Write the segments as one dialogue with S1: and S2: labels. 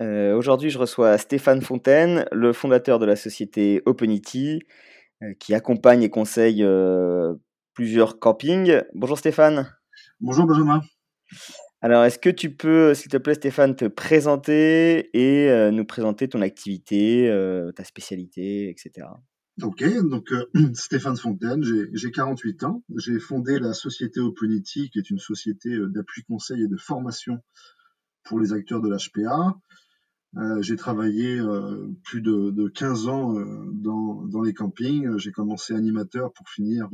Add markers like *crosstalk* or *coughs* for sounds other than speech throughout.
S1: Euh, aujourd'hui, je reçois Stéphane Fontaine, le fondateur de la société Openity, euh, qui accompagne et conseille plusieurs campings. Bonjour Stéphane.
S2: Bonjour Benjamin.
S1: Alors, est-ce que tu peux, s'il te plaît, Stéphane, te présenter et nous présenter ton activité, ta spécialité, etc.
S2: Ok, donc euh, *clears throat* Stéphane Fontaine, j'ai 48 ans. J'ai fondé la société Openity, qui est une société euh, d'appui conseil et de formation pour les acteurs de l'HPA. Euh, j'ai travaillé euh, plus de, de, 15 ans dans, dans, les campings. J'ai commencé animateur pour finir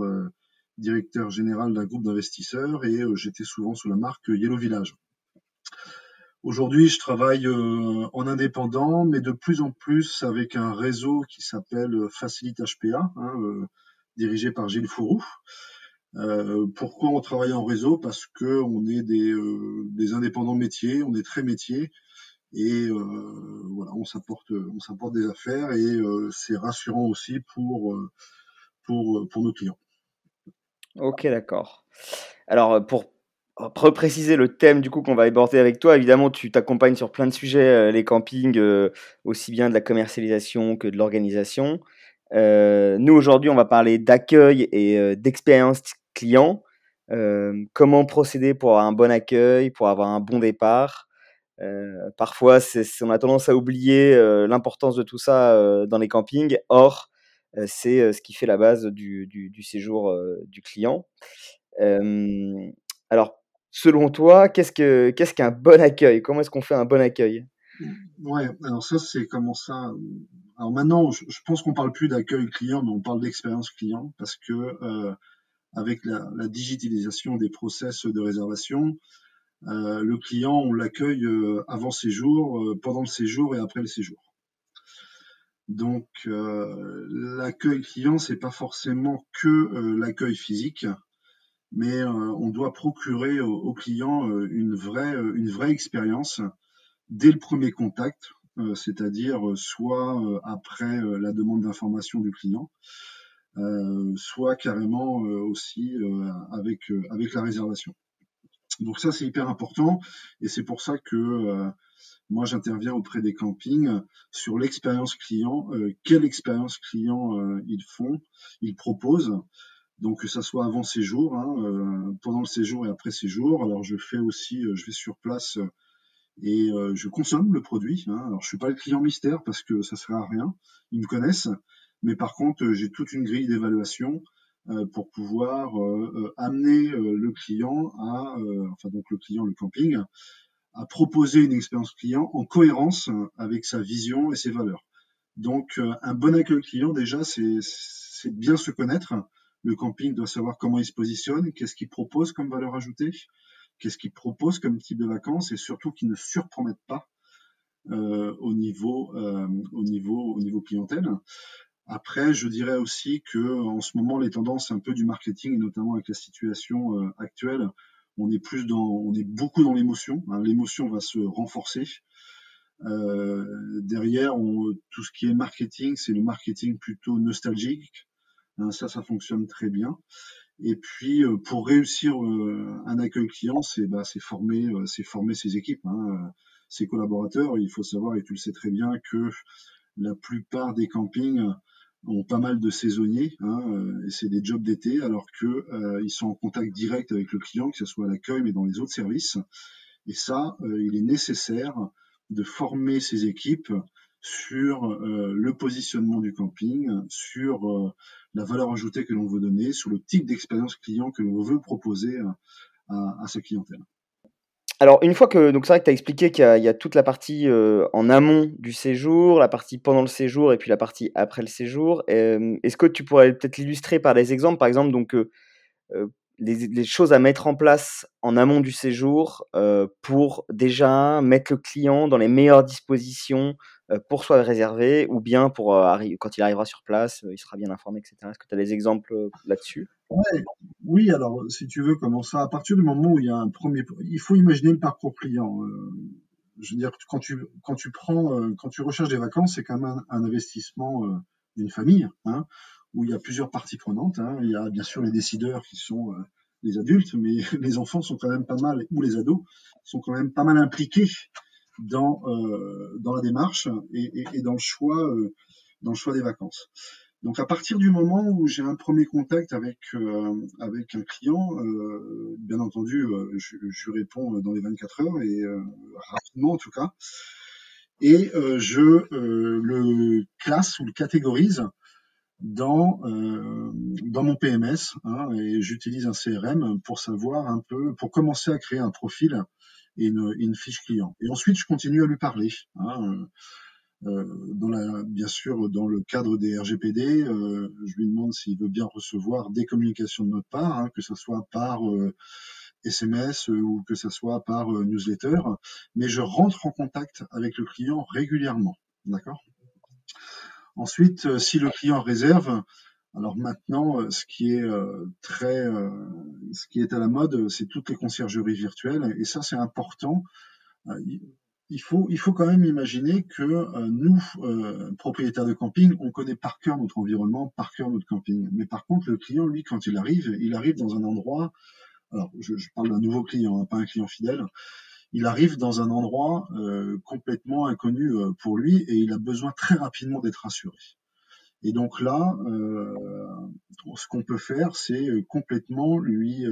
S2: directeur général d'un groupe d'investisseurs et j'étais souvent sous la marque Yellow Village. Aujourd'hui, je travaille euh, en indépendant, mais de plus en plus avec un réseau qui s'appelle Facilite HPA, hein, euh, dirigé par Gilles Fourou. Euh, pourquoi on travaille en réseau? Parce que on est des, des, indépendants métiers, on est très métiers, et voilà, on s'apporte, on s'apporte des affaires, et c'est rassurant aussi pour pour pour nos clients.
S1: Ok, d'accord. Alors pour préciser le thème du coup qu'on va aborder avec toi. Évidemment, tu t'accompagnes sur plein de sujets, euh, les campings, euh, aussi bien de la commercialisation que de l'organisation. Euh, nous aujourd'hui, on va parler d'accueil et d'expérience client. comment procéder pour avoir un bon accueil, pour avoir un bon départ. Parfois, on a tendance à oublier l'importance de tout ça dans les campings. Or, c'est ce qui fait la base du, du, du séjour du client. alors, selon toi, qu'est-ce que qu'est-ce qu'un bon accueil? Comment est-ce qu'on fait un bon accueil?
S2: Ouais, alors ça c'est comment ça Alors maintenant, je, pense qu'on parle plus d'accueil client, mais on parle d'expérience client parce que euh, avec la, digitalisation des process de réservation, euh, le client on l'accueille euh, avant séjour, pendant le séjour et après le séjour. Donc l'accueil client c'est pas forcément que l'accueil physique mais euh, on doit procurer aux, clients euh, une vraie, euh, une vraie expérience dès le premier contact, c'est-à-dire soit après la demande d'information du client, soit carrément aussi avec, avec la réservation. Donc ça, c'est hyper important et c'est pour ça que moi, j'interviens auprès des campings sur l'expérience client, quelle expérience client ils font, ils proposent, donc que ça soit avant séjour, hein, euh, pendant le séjour et après séjour. Alors je fais aussi, euh, je vais sur place euh, et je consomme le produit. Hein. Alors je suis pas le client mystère parce que ça sert à rien, ils me connaissent. Mais par contre, j'ai toute une grille d'évaluation pour pouvoir amener le client à, enfin donc le client, le camping, à proposer une expérience client en cohérence avec sa vision et ses valeurs. Donc un bon accueil client déjà, c'est bien se connaître le camping doit savoir comment il se positionne, qu'est-ce qu'il propose comme valeur ajoutée, qu'est-ce qu'il propose comme type de vacances et surtout qu'il ne surpromette pas euh, au niveau euh, au niveau au niveau clientèle. Après, je dirais aussi que en ce moment, les tendances un peu du marketing, et notamment avec la situation euh, actuelle, on est plus dans, on est beaucoup dans l'émotion. Hein. l'émotion va se renforcer. derrière, tout ce qui est marketing, c'est le marketing plutôt nostalgique, Hein, ça, ça fonctionne très bien. Et puis, euh, pour réussir euh, un accueil client, c'est bah, former, euh, c'est former ses équipes, hein, ses collaborateurs. Il faut savoir, et tu le sais très bien, que la plupart des campings ont pas mal de saisonniers, hein, et c'est des jobs d'été, alors que ils sont en contact direct avec le client, que ce soit à l'accueil, mais dans les autres services. Et ça, il est nécessaire de former ses équipes sur le positionnement du camping, sur la valeur ajoutée que l'on veut donner, sur le type d'expérience client que l'on veut proposer à, sa clientèle.
S1: Alors, une fois que, donc c'est vrai que tu as expliqué qu'il y, a toute la partie euh, en amont du séjour, la partie pendant le séjour et puis la partie après le séjour. Euh, est-ce que tu pourrais peut-être l'illustrer par des exemples? Par exemple, donc, euh, les, choses à mettre en place en amont du séjour pour déjà mettre le client dans les meilleures dispositions pour soit réserver ou bien pour quand il arrivera sur place, il sera bien informé, etc. Est-ce que tu as des exemples là-dessus?
S2: Oui, alors si tu veux, comment ça? À partir du moment où il y a un premier, il faut imaginer le parcours client. je veux dire, quand tu quand tu prends, quand tu recherches des vacances, c'est quand même un, investissement d'une famille. Hein où il y a plusieurs parties prenantes. Hein. Il y a bien sûr les décideurs qui sont euh, les adultes, mais *laughs* les enfants sont quand même pas mal, ou les ados, sont quand même pas mal impliqués dans, euh, dans la démarche et, et, et, dans, le choix, euh, dans le choix des vacances. Donc à partir du moment où j'ai un premier contact avec euh, avec un client, euh, bien entendu, je, je, réponds dans les 24 heures et rapidement en tout cas, et je le classe ou le catégorise dans, euh, dans mon PMS hein, et j'utilise un CRM pour savoir un peu, pour commencer à créer un profil et une, une fiche client. Et ensuite, je continue à lui parler. Hein, euh, dans la, bien sûr, dans le cadre des RGPD, euh, je lui demande s'il veut bien recevoir des communications de notre part, hein, que ce soit par SMS ou que ce soit par newsletter, mais je rentre en contact avec le client régulièrement. D'accord? Ensuite, euh, si le client réserve, alors maintenant, euh, ce qui est euh, très, ce qui est à la mode, c'est toutes les conciergeries virtuelles, et ça c'est important. Il faut, il faut quand même imaginer que nous, propriétaires de camping, on connaît par cœur notre environnement, par cœur notre camping. Mais par contre, le client, lui, quand il arrive, il arrive dans un endroit. Alors, je, je parle d'un nouveau client, hein, pas un client fidèle il arrive dans un endroit euh, complètement inconnu euh, pour lui et il a besoin *laughs* très rapidement d'être rassuré. Et donc là, euh, ce qu'on peut faire, c'est complètement lui,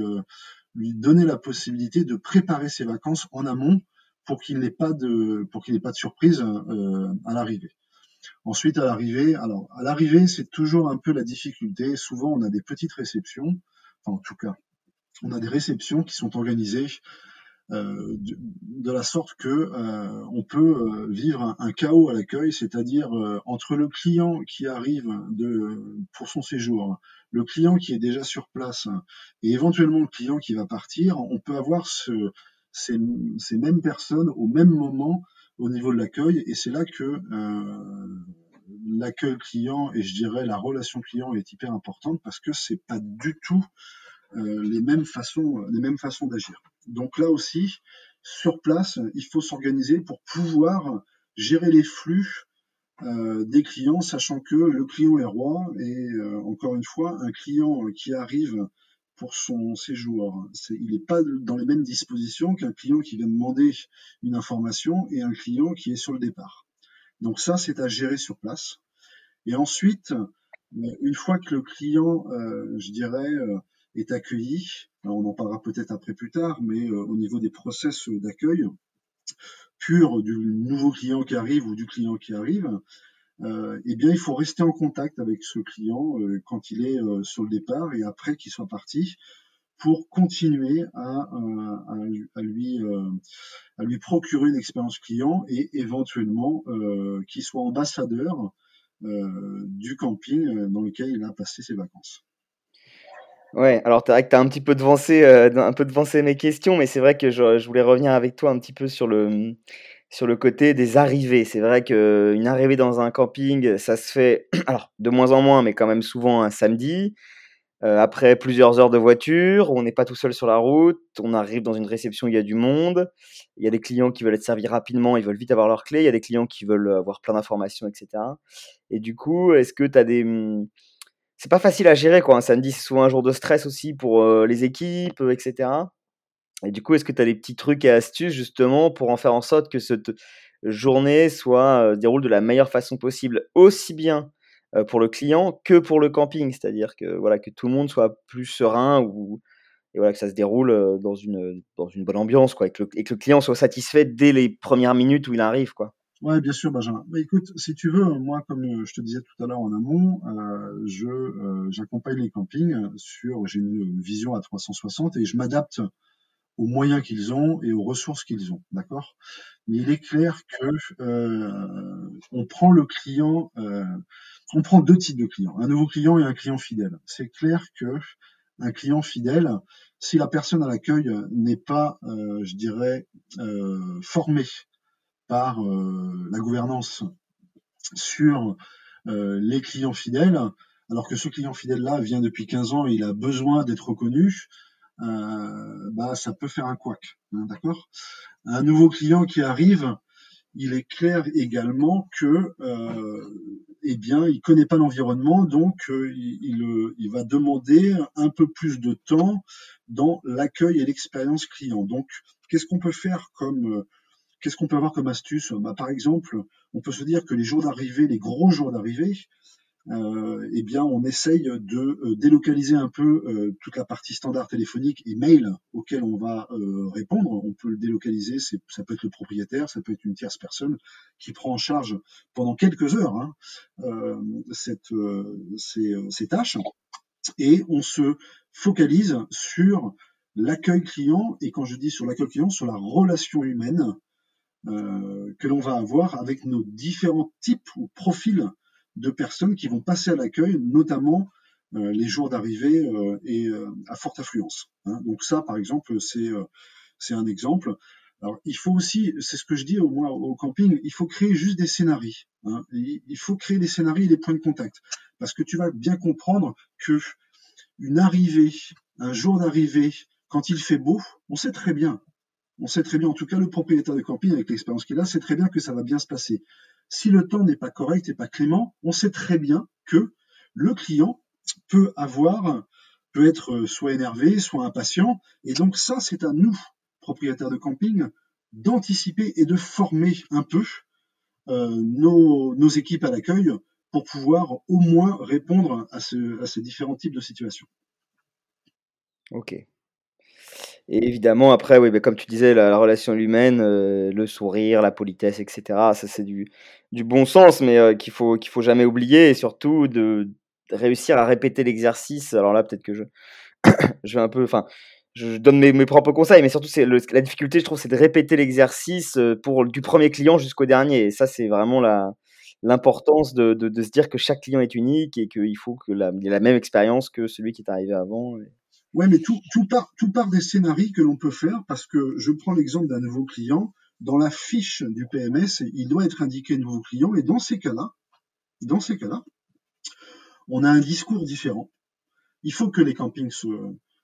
S2: donner la possibilité de préparer ses vacances en amont pour qu'il n'ait pas de pour qu'il n'ait pas de surprise à l'arrivée. Ensuite, à l'arrivée, alors à l'arrivée, c'est toujours un peu la difficulté. Souvent, on a des petites réceptions, enfin en tout cas, on a des réceptions qui sont organisées euh, de, la sorte que euh, on peut euh, vivre un, chaos à l'accueil, c'est-à-dire entre le client qui arrive pour son séjour, le client qui est déjà sur place et éventuellement le client qui va partir, on peut avoir ce, ces, ces, mêmes personnes au même moment au niveau de l'accueil et c'est là que l'accueil client et je dirais la relation client est hyper importante parce que c'est pas du tout les mêmes façons, les mêmes façons d'agir. Donc là aussi, sur place, il faut s'organiser pour pouvoir gérer les flux euh, des clients, sachant que le client est roi et euh, encore une fois, un client qui arrive pour son séjour, il n'est pas dans les mêmes dispositions qu'un client qui vient demander une information et un client qui est sur le départ. Donc ça, c'est à gérer sur place. Et ensuite, une fois que le client, je dirais, est accueilli. On en parlera peut-être après plus tard, mais euh, au niveau des process d'accueil pur du nouveau client qui arrive ou du client qui arrive, euh, eh bien, il faut rester en contact avec ce client euh, quand il est sur le départ et après qu'il soit parti pour continuer à, à, lui, à lui procurer une expérience client et éventuellement qu'il soit ambassadeur du camping dans lequel il a passé ses vacances.
S1: Ouais, alors tu as un petit peu devancé, euh, un peu devancé mes questions, mais c'est vrai que je, voulais revenir avec toi un petit peu sur le, sur le côté des arrivées. C'est vrai qu'une arrivée dans un camping, ça se fait, *clears throat* alors de moins en moins, mais quand même souvent un samedi. Euh, après plusieurs heures de voiture, on n'est pas tout seul sur la route, on arrive dans une réception il y a du monde, il y a des clients qui veulent être servis rapidement, ils veulent vite avoir leur clé, il y a des clients qui veulent avoir plein d'informations, etc. Et du coup, est-ce que tu as des c'est pas facile à gérer quoi. Un samedi, c'est souvent un jour de stress aussi pour les équipes, etc. Et du coup, est-ce que tu as des petits trucs et astuces justement pour en faire en sorte que cette journée soit euh, déroule de la meilleure façon possible, aussi bien pour le client que pour le camping, c'est-à-dire que voilà que tout le monde soit plus serein ou et voilà que ça se déroule dans une dans une bonne ambiance quoi, et que le, et que le client soit satisfait dès les premières minutes où il arrive quoi.
S2: Ouais, bien sûr, Benjamin. Mais écoute, si tu veux, moi, comme euh, je te disais tout à l'heure en amont, euh, je euh, j'accompagne les campings sur, j'ai une vision à 360 et je m'adapte aux moyens qu'ils ont et aux ressources qu'ils ont, d'accord? Mais il est clair que euh, on prend le client, euh, on prend deux types de clients, un nouveau client et un client fidèle. C'est clair que un client fidèle si la personne à l'accueil n'est pas, je dirais, formée par la gouvernance sur les clients fidèles, alors que ce client fidèle-là vient depuis 15 ans et il a besoin d'être reconnu, euh, bah, ça peut faire un couac. Hein, d'accord? Un nouveau client qui arrive, il est clair également que euh, eh bien, il connaît pas l'environnement, donc euh, il, va demander un peu plus de temps dans l'accueil et l'expérience client. Donc, qu'est-ce qu'on peut faire comme qu'est-ce qu'on peut avoir comme astuce? Bah, Par exemple, on peut se dire que les jours d'arrivée, les gros jours d'arrivée, euh, eh bien, on essaye de euh, délocaliser un peu euh, toute la partie standard téléphonique et mail auquel on va répondre. On peut le délocaliser, ça peut être le propriétaire, ça peut être une tierce personne qui prend en charge pendant quelques heures hein, ces, tâches. Et on se focalise sur l'accueil client, et quand je dis sur l'accueil client, sur la relation humaine que l'on va avoir avec nos différents types ou profils de personnes qui vont passer à l'accueil, notamment euh, les jours d'arrivée euh, et euh, à forte affluence. Hein. Donc ça, par exemple, c'est un exemple. Alors, il faut aussi, c'est ce que je dis au au camping, il faut créer juste des scénarios. Hein. Il faut créer des scénarios et des points de contact, parce que tu vas bien comprendre que une arrivée, un jour d'arrivée, quand il fait beau, on sait très bien, on sait très bien, en tout cas le propriétaire de camping avec l'expérience qu'il a, sait très bien que ça va bien se passer. Si le temps n'est pas correct et pas clément, on sait très bien que le client peut avoir, peut être soit énervé, soit impatient. Et donc ça, c'est à nous, propriétaires de camping, d'anticiper et de former un peu euh, nos, équipes à l'accueil pour pouvoir au moins répondre à, à ces différents types de situations.
S1: Ok. Et évidemment, après, oui, bah, comme tu disais, la, relation humaine, euh, le sourire, la politesse, etc. Ça, c'est du, du bon sens, mais euh, qu'il faut qu'il faut jamais oublier, et surtout de, réussir à répéter l'exercice. Alors là, peut-être que je, *coughs* je vais un peu, enfin, je donne mes, mes propres conseils, mais surtout, c'est la difficulté, je trouve, c'est de répéter l'exercice euh, du premier client jusqu'au dernier. Et ça, c'est vraiment la l'importance de, de, se dire que chaque client est unique et qu'il faut qu'il ait la même expérience que celui qui est arrivé avant.
S2: Ouais, mais tout, part, tout part des scénarios que l'on peut faire parce que je prends l'exemple d'un nouveau client. Dans la fiche du PMS, il doit être indiqué nouveau client et dans ces cas-là, dans ces cas-là, on a un discours différent. Il faut que les campings se,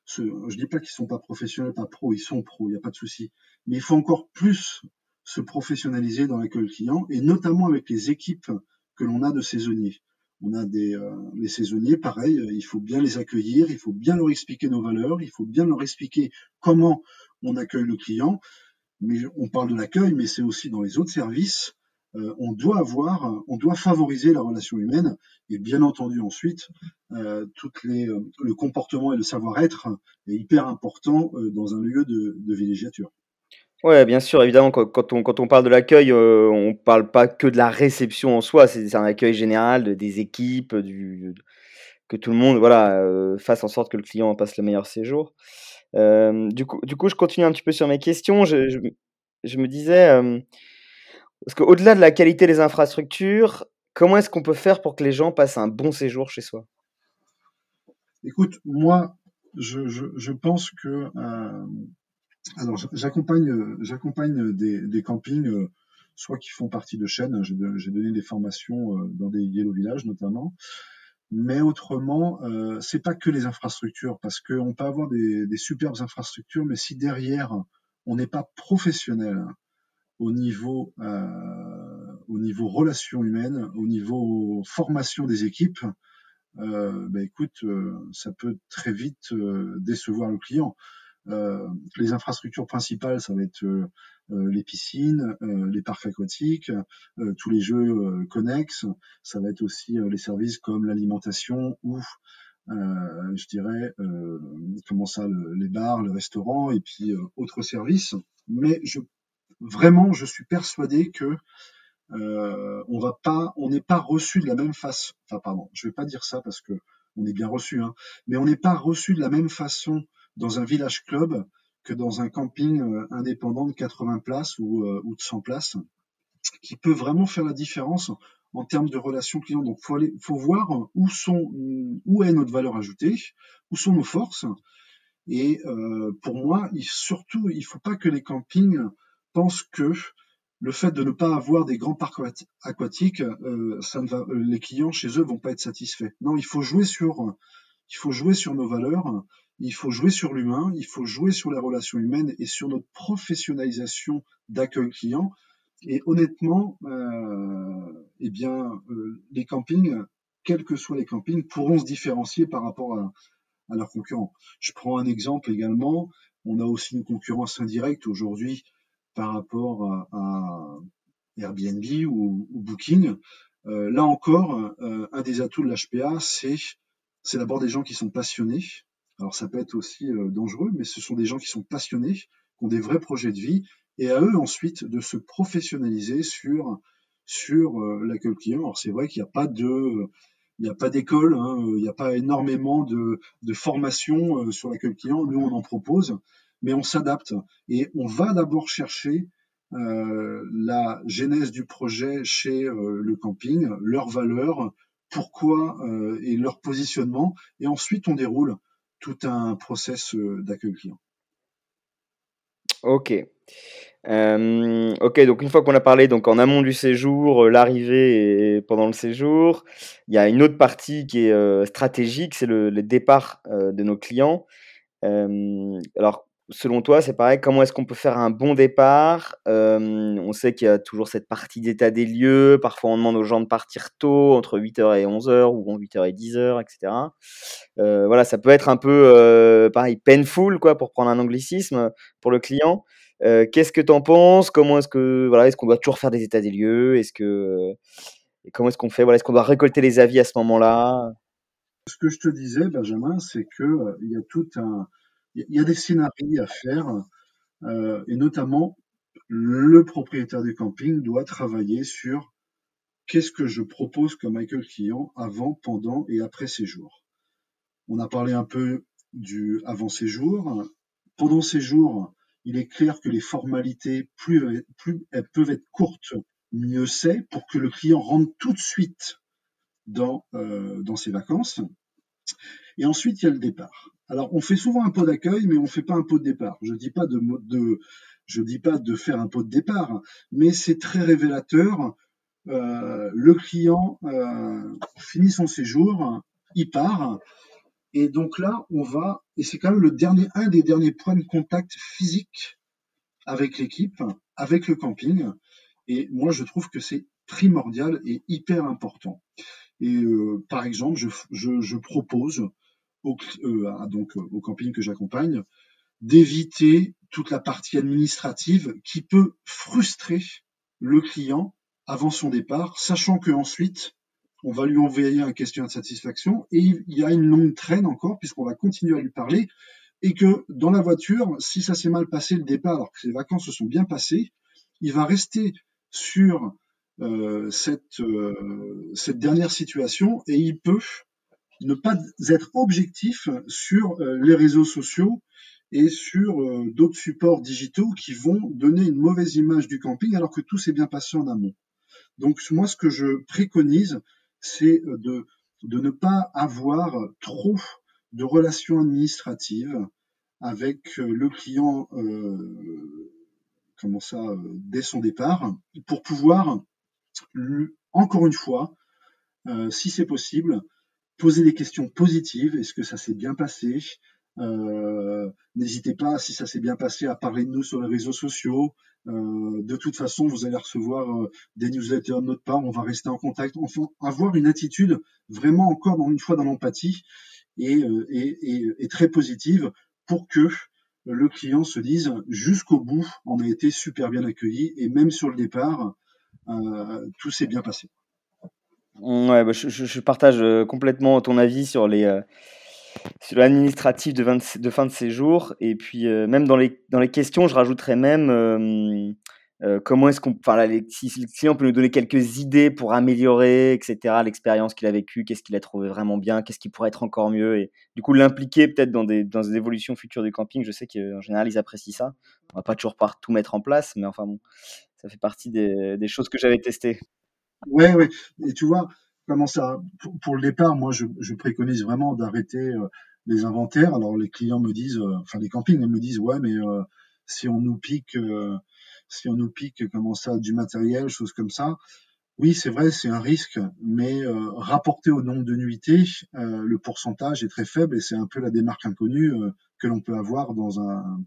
S2: se je dis pas qu'ils sont pas professionnels, pas pros, ils sont pros, il n'y a pas de souci. Mais il faut encore plus se professionnaliser dans l'accueil client et notamment avec les équipes que l'on a de saisonniers. On a des euh, les saisonniers, pareil, euh, il faut bien les accueillir, il faut bien leur expliquer nos valeurs, il faut bien leur expliquer comment on accueille le client. Mais on parle de l'accueil, mais c'est aussi dans les autres services. Euh, on doit avoir, on doit favoriser la relation humaine et bien entendu ensuite, toutes les, le comportement et le savoir-être est hyper important dans un lieu de, de villégiature.
S1: Ouais, bien sûr, évidemment, quand, on, quand on parle de l'accueil, euh, on parle pas que de la réception en soi, c'est un accueil général des équipes, que tout le monde voilà, euh, fasse en sorte que le client passe le meilleur séjour. Euh, du, coup, du coup, je continue un petit peu sur mes questions. Je, je, me disais, parce qu'au-delà de la qualité des infrastructures, comment est-ce qu'on peut faire pour que les gens passent un bon séjour chez soi?
S2: Écoute, moi, je, je pense que alors, j'accompagne, euh, j'accompagne des, des campings, euh, soit qui font partie de chaînes. J'ai, donné des formations euh, dans des yellow villages notamment. Mais autrement, euh, c'est pas que les infrastructures, parce qu'on peut avoir des, des superbes infrastructures, mais si derrière on n'est pas professionnel au niveau, euh, au niveau relations humaines, au niveau formation des équipes, euh, ben écoute, ça peut très vite décevoir le client. Euh, les infrastructures principales, ça va être euh, euh, les piscines, les parcs aquatiques, tous les jeux connexes. Ça va être aussi les services comme l'alimentation ou je dirais, comment ça, les bars, le restaurant et puis autres services. Mais vraiment, je suis persuadé que on n'est pas reçu de la même façon. Enfin, pardon, je vais pas dire ça parce que on est bien reçu, hein, mais on n'est pas reçu de la même façon dans un village club que dans un camping euh, indépendant de 80 places ou, euh, de 100 places, qui peut vraiment faire la différence en termes de relations clients. Donc, faut faut voir où est notre valeur ajoutée, où sont nos forces. Et euh, pour moi, surtout, il faut pas que les campings pensent que le fait de ne pas avoir des grands parcs aquatiques, les clients chez eux vont pas être satisfaits. Non, il faut jouer sur nos valeurs, il faut jouer sur l'humain, il faut jouer sur les relations humaines et sur notre professionnalisation d'accueil client. Et honnêtement, euh, eh bien, euh, les campings, quels que soient les campings, pourront se différencier par rapport à, à leurs concurrents. Je prends un exemple également. On a aussi une concurrence indirecte aujourd'hui par rapport à, Airbnb ou, Booking. Euh, là encore, euh, un des atouts de l'HPA, c'est c'est d'abord des gens qui sont passionnés. Alors ça peut être aussi euh, dangereux, mais ce sont des gens qui sont passionnés, qui ont des vrais projets de vie, et à eux ensuite de se professionnaliser sur sur l'accueil client. Alors c'est vrai qu'il n'y a pas de il n'y a pas d'école, hein, il n'y a pas énormément de, de formation sur l'accueil client. Nous, on en propose, mais on s'adapte et on va d'abord chercher euh, la genèse du projet chez euh, le camping, leurs valeurs, pourquoi euh, et leur positionnement, et ensuite on déroule tout un process d'accueil client.
S1: Ok. ok, donc une fois qu'on a parlé donc en amont du séjour, l'arrivée et pendant le séjour, il y a une autre partie qui est stratégique, c'est le, le, départ de nos clients. alors selon toi, c'est pareil, comment est-ce qu'on peut faire un bon départ? On sait qu'il y a toujours cette partie d'état des lieux, parfois on demande aux gens de partir tôt, entre 8h et 11h, ou 8h et 10h, etc. voilà, ça peut être un peu, pareil, painful, quoi, pour prendre un anglicisme, pour le client. Qu'est-ce que tu en penses? Comment est-ce que, voilà, est-ce qu'on doit toujours faire des états des lieux? Est-ce que, comment est-ce qu'on fait? Voilà, est-ce qu'on doit récolter les avis à ce moment-là?
S2: Ce que je te disais, Benjamin, c'est que il y a tout un il y a des scénarios à faire, euh, et notamment le propriétaire du camping doit travailler sur qu'est-ce que je propose comme accueil client avant, pendant et après séjour. On a parlé un peu du avant séjour. Pendant séjour, il est clair que les formalités, plus, elles peuvent être courtes, mieux c'est pour que le client rentre tout de suite dans, euh, dans ses vacances. Et ensuite, il y a le départ. Alors, on fait souvent un pot d'accueil, mais on ne fait pas un pot de départ. Je je dis pas de faire un pot de départ, mais c'est très révélateur. Euh, le client euh, finit son séjour, il part, et donc là, on va, et c'est quand même le dernier, un des derniers points de contact physique avec l'équipe, avec le camping. Et moi, je trouve que c'est primordial et hyper important. Et euh, par exemple, je propose au, euh, donc euh, au camping que j'accompagne, d'éviter toute la partie administrative qui peut frustrer le client avant son départ, sachant que ensuite on va lui envoyer un questionnaire de satisfaction et il y a une longue traîne encore puisqu'on va continuer à lui parler et que dans la voiture, si ça s'est mal passé le départ alors que ses vacances se sont bien passées, il va rester sur euh, cette, euh, cette dernière situation et il peut ne pas être objectif sur euh, les réseaux sociaux et sur euh, d'autres supports digitaux qui vont donner une mauvaise image du camping alors que tout s'est bien passé en amont. Donc moi, ce que je préconise, c'est de, de ne pas avoir trop de relations administratives avec euh, le client, euh, comment ça, dès son départ, pour pouvoir, encore une fois, euh, si c'est possible, poser des questions positives. Est-ce que ça s'est bien passé? Euh, N'hésitez pas, si ça s'est bien passé, à parler de nous sur les réseaux sociaux. Euh, de toute façon, vous allez recevoir euh, des newsletters de notre part. On va rester en contact. Enfin, avoir une attitude vraiment encore dans, une fois dans l'empathie et, et, très positive pour que le client se dise jusqu'au bout, on a été super bien accueilli et même sur le départ, tout s'est bien passé.
S1: Ouais, bah, je, partage complètement ton avis sur les sur l'administratif de, fin de séjour. Et puis, même dans les, dans les questions, je rajouterais même comment est-ce qu'on. Enfin, si, le client peut nous donner quelques idées pour améliorer, etc., l'expérience qu'il a vécue, qu'est-ce qu'il a trouvé vraiment bien, qu'est-ce qui pourrait être encore mieux. Et du coup, l'impliquer peut-être dans des, dans des évolutions futures du camping. Je sais qu'en général, ils apprécient ça. On va pas toujours par tout mettre en place, mais enfin bon, ça fait partie des, des choses que j'avais testées.
S2: Ouais, ouais. Et tu vois, comment ça, pour, le départ, moi, je, je préconise vraiment d'arrêter euh, les inventaires. Alors, les clients me disent, euh, enfin, les campings me disent, ouais, mais euh, si on nous pique, euh, si on nous pique, comment ça, du matériel, choses comme ça. Oui, c'est vrai, c'est un risque, mais euh, rapporté au nombre de nuitées, euh, le pourcentage est très faible et c'est un peu la démarque inconnue que l'on peut avoir dans un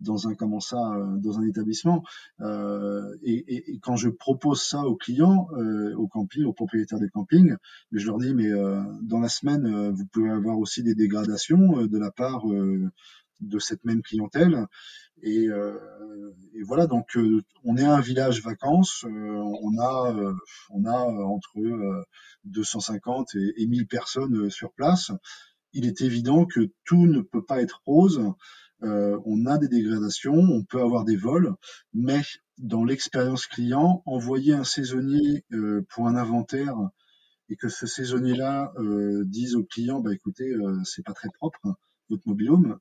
S2: dans un comment ça euh, dans un établissement. Euh, et, et, et, quand je propose ça aux clients euh, aux campings aux propriétaires des campings je leur dis mais euh, dans la semaine euh, vous pouvez avoir aussi des dégradations euh, de la part de cette même clientèle. Et, et voilà donc on est un village vacances on a on a entre 250 et, et 1000 personnes sur place. Il est évident que tout ne peut pas être rose euh, on a des dégradations, on peut avoir des vols, mais dans l'expérience client, envoyer un saisonnier euh, pour un inventaire et que ce saisonnier-là euh, dise au client, bah écoutez, c'est pas très propre, votre mobilhome,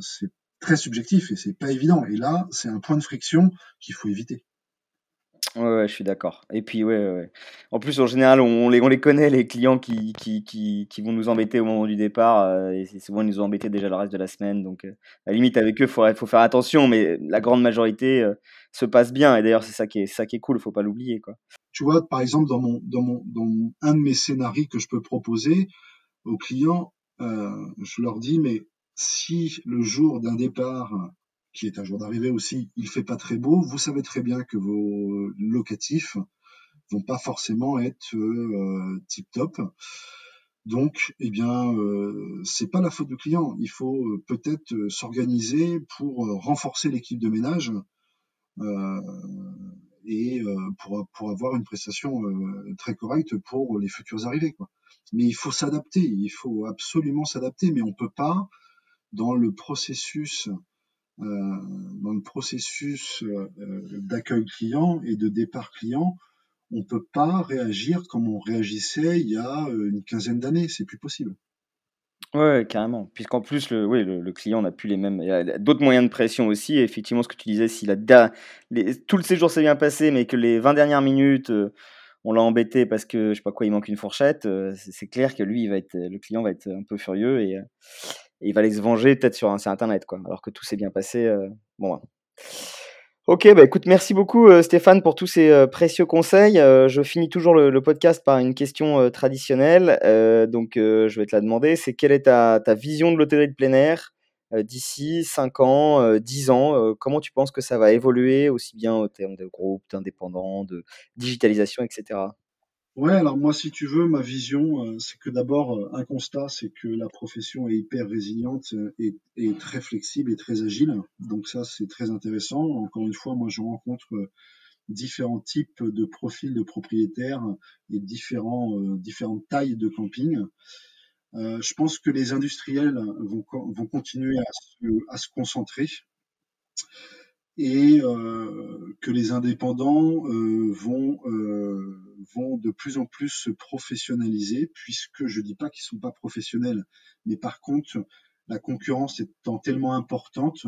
S2: c'est très subjectif et c'est pas évident. Et là, c'est un point de friction qu'il faut éviter.
S1: Ouais, ouais, je suis d'accord. Et puis, ouais, ouais. En plus, en général, on les, on les connaît, les clients qui, qui, qui, qui vont nous embêter au moment du départ. euh, et souvent, ils nous ont embêtés déjà le reste de la semaine. Donc, euh, à la limite, avec eux, il faut, faire attention. Mais la grande majorité euh, se passe bien. Et d'ailleurs, c'est ça qui est, ça qui est cool. faut pas l'oublier.
S2: Tu vois, par exemple, dans, mon, dans, mon, dans un de mes scénarios que je peux proposer aux clients, je leur dis, mais si le jour d'un départ, qui est un jour d'arrivée aussi, il fait pas très beau, vous savez très bien que vos locatifs vont pas forcément être euh, tip top. Donc, eh bien, euh, c'est pas la faute du client. Il faut euh, peut-être euh, s'organiser pour euh, renforcer l'équipe de ménage euh, et euh, pour, pour avoir une prestation euh, très correcte pour les futurs arrivés. Mais il faut s'adapter, il faut absolument s'adapter, mais on peut pas dans le processus euh, dans le processus euh, d'accueil client et de départ client, on peut pas réagir comme on réagissait il y a euh, une quinzaine d'années, c'est plus possible.
S1: Ouais, carrément. Puisqu'en plus, le, client n'a plus les mêmes. Il y a d'autres moyens de pression aussi. Effectivement, ce que tu disais, si tout le séjour s'est bien passé, mais que les 20 dernières minutes, euh, on l'a embêté parce que, je sais pas quoi, il manque une fourchette, euh, c'est clair que lui, le client va être un peu furieux et, euh, il va aller se venger peut-être sur un site internet, quoi. Alors que tout s'est bien passé. euh, bon. Ok, bah écoute, merci beaucoup euh, Stéphane pour tous ces euh, précieux conseils. Je finis toujours le, podcast par une question traditionnelle, donc je vais te la demander. C'est quelle est ta, ta vision de l'hôtellerie de plein air d'ici 5 ans, euh, 10 ans? comment tu penses que ça va évoluer, aussi bien au terme de groupe, d'indépendants, de digitalisation, etc.
S2: Ouais, alors moi, si tu veux, ma vision, euh, c'est que d'abord, euh, un constat, c'est que la profession est hyper résiliente euh, et, et très flexible et très agile. Donc ça, c'est très intéressant. Encore une fois, moi, je rencontre différents types de profils de propriétaires et différents, différentes tailles de camping. Je pense que les industriels vont, vont continuer à se, à se concentrer et euh, que les indépendants euh, vont, euh, vont de plus en plus se professionnaliser, puisque je dis pas qu'ils sont pas professionnels, mais par contre, la concurrence étant tellement importante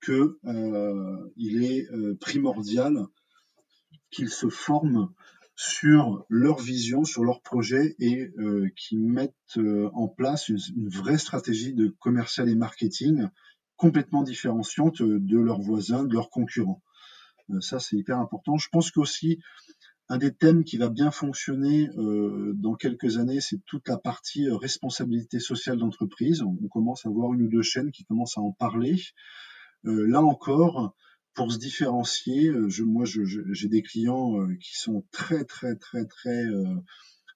S2: que euh, il est euh, primordial qu'ils se forment sur leur vision, sur leur projet et euh, qu'ils mettent en place une, une vraie stratégie de commercial et marketing complètement différenciante de leurs voisins, de leurs concurrents. Euh, ça, c'est hyper important. Je pense qu'aussi, un des thèmes qui va bien fonctionner euh, dans quelques années, c'est toute la partie euh, responsabilité sociale d'entreprise. On, commence à voir une ou deux chaînes qui commencent à en parler. Euh, là encore, pour se différencier, euh, moi, j'ai des clients euh, qui sont très, très, très, très euh,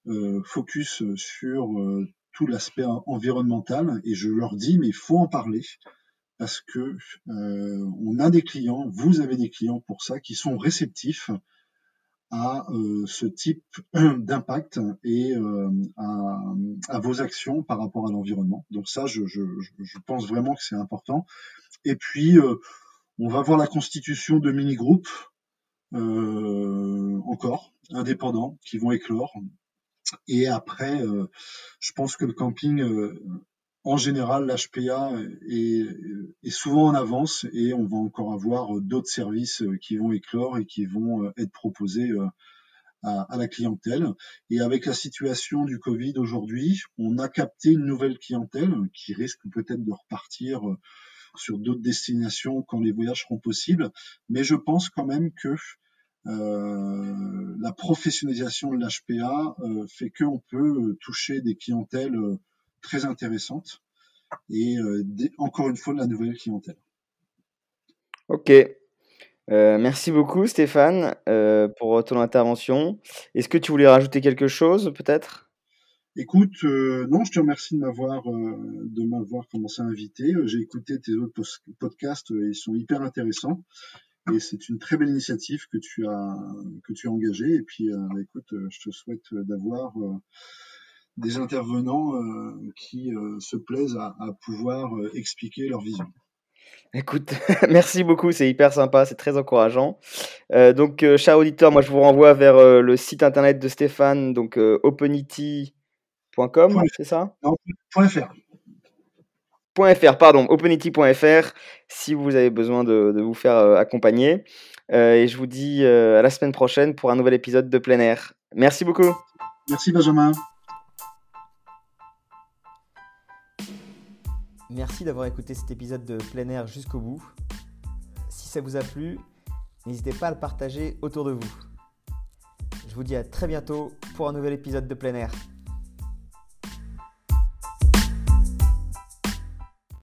S2: euh, focus sur euh, tout l'aspect en- environnemental et je leur dis, mais il faut en parler parce que euh, on a des clients, vous avez des clients pour ça qui sont réceptifs à euh, ce type *clears throat* d'impact et euh, à, vos actions par rapport à l'environnement. Donc ça, je, je, je pense vraiment que c'est important. Et puis, euh, on va voir la constitution de mini-groupes euh, encore indépendants qui vont éclore. Et après, euh, je pense que le camping, en général, l'HPA est, est souvent en avance et on va encore avoir d'autres services euh, qui vont éclore et qui vont euh, être proposés euh, à, la clientèle. Et avec la situation du Covid aujourd'hui, on a capté une nouvelle clientèle qui risque peut-être de repartir sur d'autres destinations quand les voyages seront possibles. Mais je pense quand même que euh, la professionnalisation de l'HPA euh, fait qu'on peut toucher des clientèles très intéressantes et encore une fois de la nouvelle clientèle.
S1: Ok. merci beaucoup Stéphane pour ton intervention. Est-ce que tu voulais rajouter quelque chose peut-être?
S2: Écoute, non, je te remercie de m'avoir de m'avoir commencé à inviter. J'ai écouté tes autres podcasts, ils sont hyper intéressants. Et c'est une très belle initiative que tu as que tu as engagée. Et puis, euh, écoute, euh, je te souhaite d'avoir euh, des intervenants qui se plaisent à, pouvoir expliquer leur vision.
S1: Écoute, *laughs* merci beaucoup, c'est hyper sympa, c'est très encourageant. donc, cher auditeur, moi je vous renvoie vers le site internet de Stéphane, donc openity.com, c'est ça?
S2: Non, .fr.
S1: .fr, pardon, openity.fr, si vous avez besoin de, vous faire euh, accompagner. Euh, et je vous dis euh, à la semaine prochaine pour un nouvel épisode de plein air. Merci beaucoup.
S2: Merci Benjamin.
S1: Merci d'avoir écouté cet épisode de plein air jusqu'au bout. Si ça vous a plu, n'hésitez pas à le partager autour de vous. Je vous dis à très bientôt pour un nouvel épisode de plein air.